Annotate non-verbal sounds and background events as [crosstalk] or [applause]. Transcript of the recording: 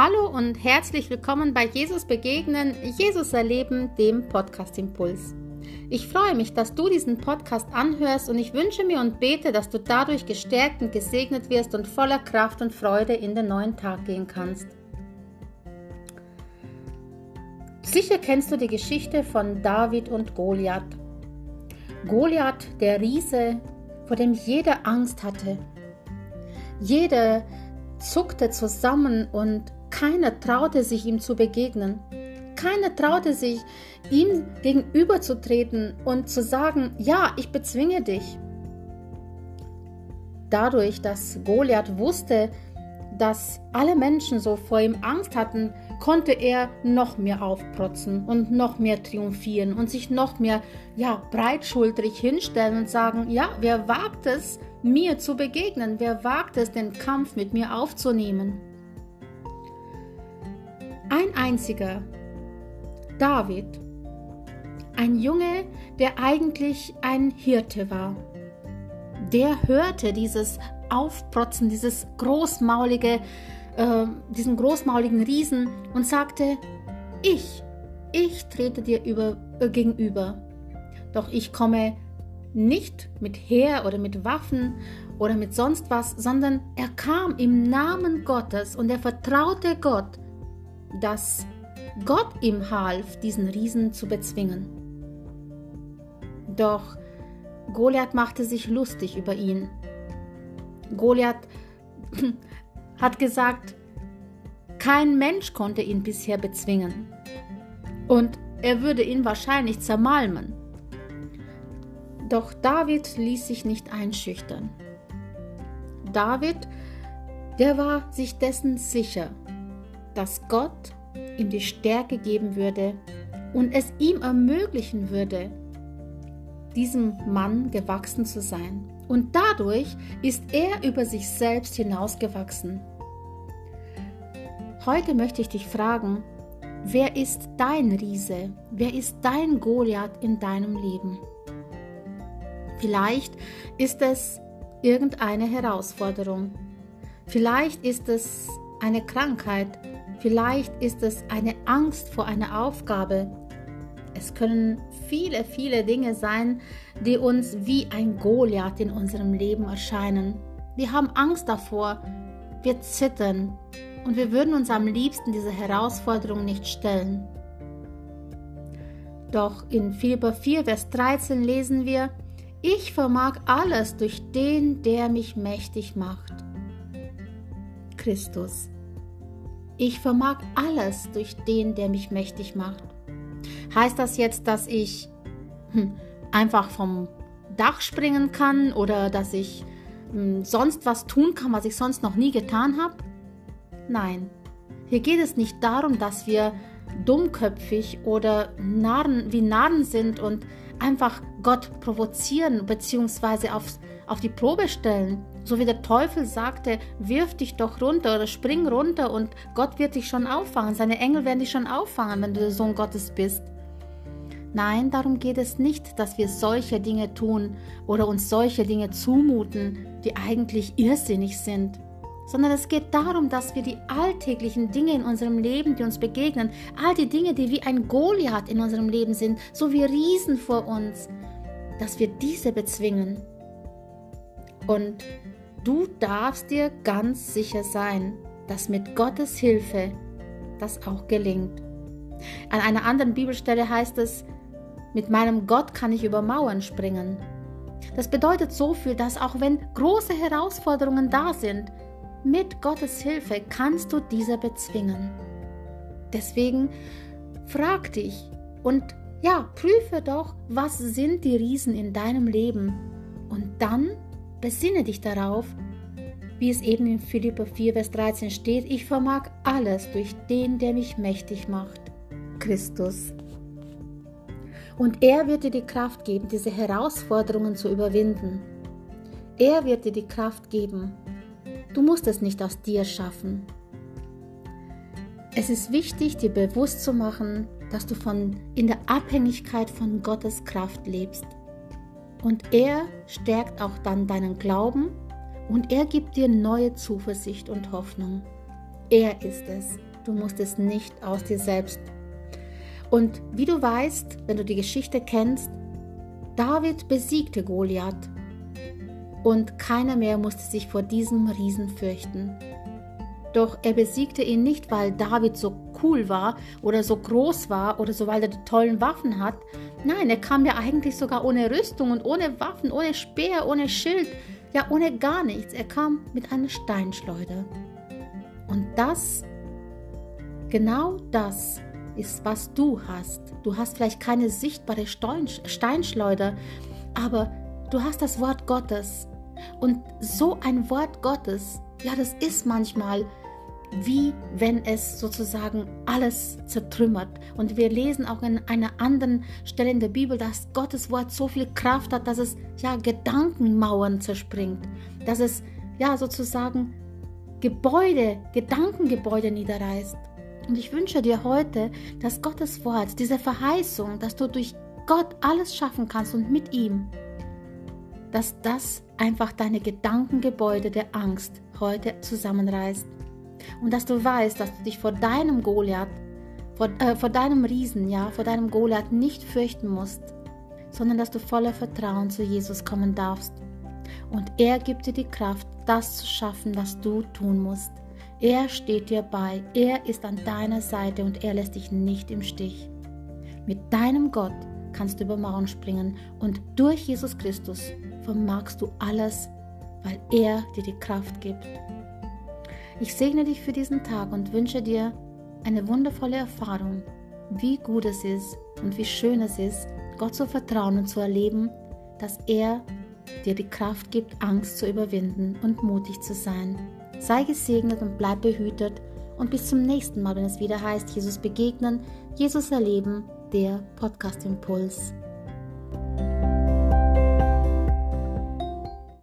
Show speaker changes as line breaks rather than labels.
Hallo und herzlich willkommen bei Jesus Begegnen, Jesus Erleben, dem Podcast Impuls. Ich freue mich, dass du diesen Podcast anhörst und ich wünsche mir und bete, dass du dadurch gestärkt und gesegnet wirst und voller Kraft und Freude in den neuen Tag gehen kannst. Sicher kennst du die Geschichte von David und Goliath. Goliath, der Riese, vor dem jeder Angst hatte. Jeder zuckte zusammen und keiner traute sich ihm zu begegnen. Keiner traute sich, ihm gegenüberzutreten und zu sagen, ja, ich bezwinge dich. Dadurch, dass Goliath wusste, dass alle Menschen so vor ihm Angst hatten, konnte er noch mehr aufprotzen und noch mehr triumphieren und sich noch mehr ja, breitschultrig hinstellen und sagen, ja, wer wagt es, mir zu begegnen? Wer wagt es, den Kampf mit mir aufzunehmen? Ein einziger, David, ein Junge, der eigentlich ein Hirte war. Der hörte dieses Aufprotzen, dieses großmaulige, äh, diesen großmauligen Riesen und sagte, ich, ich trete dir über, äh, gegenüber. Doch ich komme nicht mit Heer oder mit Waffen oder mit sonst was, sondern er kam im Namen Gottes und er vertraute Gott dass Gott ihm half, diesen Riesen zu bezwingen. Doch Goliath machte sich lustig über ihn. Goliath [clears throat] hat gesagt, kein Mensch konnte ihn bisher bezwingen. Und er würde ihn wahrscheinlich zermalmen. Doch David ließ sich nicht einschüchtern. David, der war sich dessen sicher, dass Gott ihm die Stärke geben würde und es ihm ermöglichen würde, diesem Mann gewachsen zu sein. Und dadurch ist er über sich selbst hinausgewachsen. Heute möchte ich dich fragen, wer ist dein Riese? Wer ist dein Goliath in deinem Leben? Vielleicht ist es irgendeine Herausforderung. Vielleicht ist es eine Krankheit, Vielleicht ist es eine Angst vor einer Aufgabe. Es können viele, viele Dinge sein, die uns wie ein Goliath in unserem Leben erscheinen. Wir haben Angst davor, wir zittern und wir würden uns am liebsten dieser Herausforderung nicht stellen. Doch in Philipper 4, Vers 13 lesen wir, ich vermag alles durch den, der mich mächtig macht. Christus. Ich vermag alles durch den, der mich mächtig macht. Heißt das jetzt, dass ich hm, einfach vom Dach springen kann oder dass ich hm, sonst was tun kann, was ich sonst noch nie getan habe? Nein. Hier geht es nicht darum, dass wir dummköpfig oder Narren, wie Narren sind und einfach Gott provozieren bzw. Auf, auf die Probe stellen. So wie der Teufel sagte, wirf dich doch runter oder spring runter und Gott wird dich schon auffangen. Seine Engel werden dich schon auffangen, wenn du der Sohn Gottes bist. Nein, darum geht es nicht, dass wir solche Dinge tun oder uns solche Dinge zumuten, die eigentlich irrsinnig sind, sondern es geht darum, dass wir die alltäglichen Dinge in unserem Leben, die uns begegnen, all die Dinge, die wie ein Goliath in unserem Leben sind, so wie Riesen vor uns, dass wir diese bezwingen. Und Du darfst dir ganz sicher sein, dass mit Gottes Hilfe das auch gelingt. An einer anderen Bibelstelle heißt es, mit meinem Gott kann ich über Mauern springen. Das bedeutet so viel, dass auch wenn große Herausforderungen da sind, mit Gottes Hilfe kannst du diese bezwingen. Deswegen frag dich und ja, prüfe doch, was sind die Riesen in deinem Leben und dann Besinne dich darauf, wie es eben in Philippa 4, Vers 13 steht, ich vermag alles durch den, der mich mächtig macht, Christus. Und er wird dir die Kraft geben, diese Herausforderungen zu überwinden. Er wird dir die Kraft geben. Du musst es nicht aus dir schaffen. Es ist wichtig, dir bewusst zu machen, dass du von, in der Abhängigkeit von Gottes Kraft lebst. Und er stärkt auch dann deinen Glauben und er gibt dir neue Zuversicht und Hoffnung. Er ist es, Du musst es nicht aus dir selbst. Und wie du weißt, wenn du die Geschichte kennst, David besiegte Goliath und keiner mehr musste sich vor diesem Riesen fürchten. Doch er besiegte ihn nicht, weil David so cool war oder so groß war oder so, weil er die tollen Waffen hat. Nein, er kam ja eigentlich sogar ohne Rüstung und ohne Waffen, ohne Speer, ohne Schild, ja ohne gar nichts. Er kam mit einer Steinschleuder. Und das, genau das ist, was du hast. Du hast vielleicht keine sichtbare Steinschleuder, aber du hast das Wort Gottes. Und so ein Wort Gottes, ja, das ist manchmal wie wenn es sozusagen alles zertrümmert. Und wir lesen auch in einer anderen Stelle in der Bibel, dass Gottes Wort so viel Kraft hat, dass es ja Gedankenmauern zerspringt, dass es ja sozusagen Gebäude, Gedankengebäude niederreißt. Und ich wünsche dir heute, dass Gottes Wort, diese Verheißung, dass du durch Gott alles schaffen kannst und mit ihm, dass das einfach deine Gedankengebäude der Angst heute zusammenreißt und dass du weißt, dass du dich vor deinem Goliath, vor, äh, vor deinem Riesen, ja, vor deinem Goliath nicht fürchten musst, sondern dass du voller Vertrauen zu Jesus kommen darfst. Und er gibt dir die Kraft, das zu schaffen, was du tun musst. Er steht dir bei, er ist an deiner Seite und er lässt dich nicht im Stich. Mit deinem Gott kannst du über Mauern springen und durch Jesus Christus vermagst du alles, weil er dir die Kraft gibt. Ich segne dich für diesen Tag und wünsche dir eine wundervolle Erfahrung, wie gut es ist und wie schön es ist, Gott zu vertrauen und zu erleben, dass er dir die Kraft gibt, Angst zu überwinden und mutig zu sein. Sei gesegnet und bleib behütet und bis zum nächsten Mal, wenn es wieder heißt, Jesus begegnen, Jesus erleben, der Podcast Impuls.